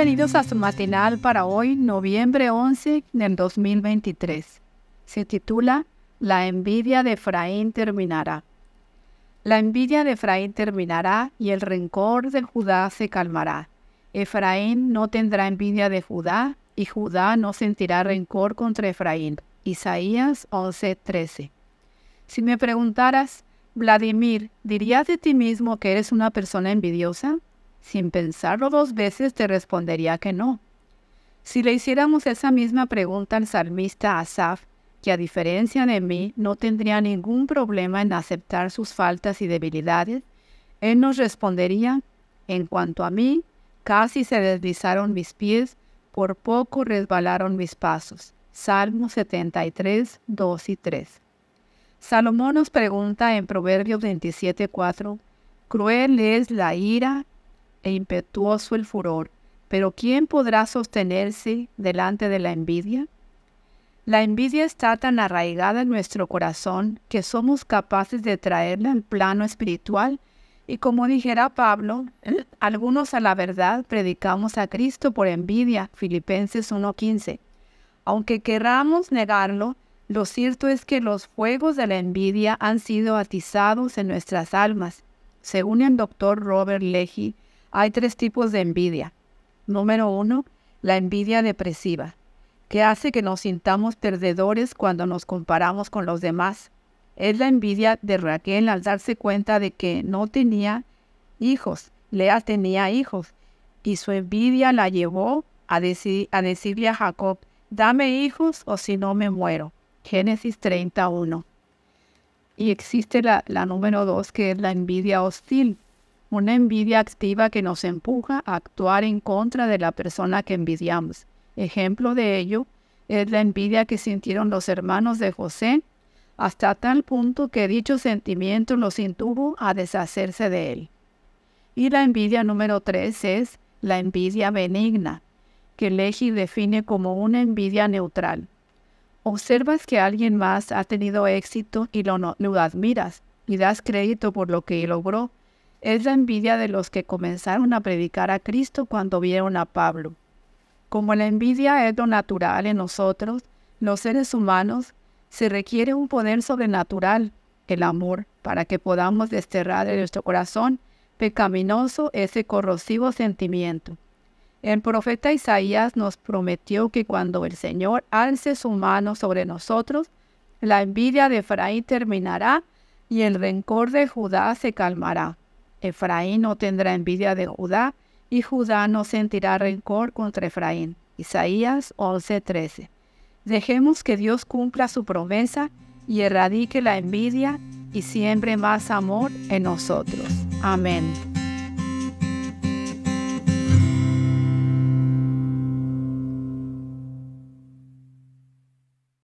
Bienvenidos a su matinal para hoy, noviembre 11 del 2023. Se titula La envidia de Efraín terminará. La envidia de Efraín terminará y el rencor de Judá se calmará. Efraín no tendrá envidia de Judá y Judá no sentirá rencor contra Efraín. Isaías 11:13. Si me preguntaras, Vladimir, ¿dirías de ti mismo que eres una persona envidiosa? Sin pensarlo dos veces te respondería que no. Si le hiciéramos esa misma pregunta al salmista Asaf, que a diferencia de mí no tendría ningún problema en aceptar sus faltas y debilidades, él nos respondería, en cuanto a mí, casi se deslizaron mis pies, por poco resbalaron mis pasos. Salmo 73, 2 y 3. Salomón nos pregunta en Proverbios 27, 4, Cruel es la ira e impetuoso el furor, pero ¿quién podrá sostenerse delante de la envidia? La envidia está tan arraigada en nuestro corazón que somos capaces de traerla al plano espiritual y como dijera Pablo, algunos a la verdad predicamos a Cristo por envidia, Filipenses 1.15. Aunque queramos negarlo, lo cierto es que los fuegos de la envidia han sido atizados en nuestras almas. Según el doctor Robert Leahy, hay tres tipos de envidia. Número uno, la envidia depresiva, que hace que nos sintamos perdedores cuando nos comparamos con los demás. Es la envidia de Raquel al darse cuenta de que no tenía hijos, Lea tenía hijos, y su envidia la llevó a, decirle a Jacob, dame hijos o si no me muero. Génesis 31. Y existe la número dos, que es la envidia hostil, una envidia activa que nos empuja a actuar en contra de la persona que envidiamos. Ejemplo de ello es la envidia que sintieron los hermanos de José, hasta tal punto que dicho sentimiento los intuvo a deshacerse de él. Y la envidia número tres es la envidia benigna, que Leji define como una envidia neutral. Observas que alguien más ha tenido éxito y lo, lo admiras y das crédito por lo que logró, es la envidia de los que comenzaron a predicar a Cristo cuando vieron a Pablo. Como la envidia es lo natural en nosotros, los seres humanos, se requiere un poder sobrenatural, el amor, para que podamos desterrar de nuestro corazón pecaminoso ese corrosivo sentimiento. El profeta Isaías nos prometió que cuando el Señor alce su mano sobre nosotros, la envidia de Efraín terminará y el rencor de Judá se calmará. Efraín no tendrá envidia de Judá, y Judá no sentirá rencor contra Efraín. Isaías 11:13. Dejemos que Dios cumpla su promesa y erradique la envidia y siembre más amor en nosotros. Amén.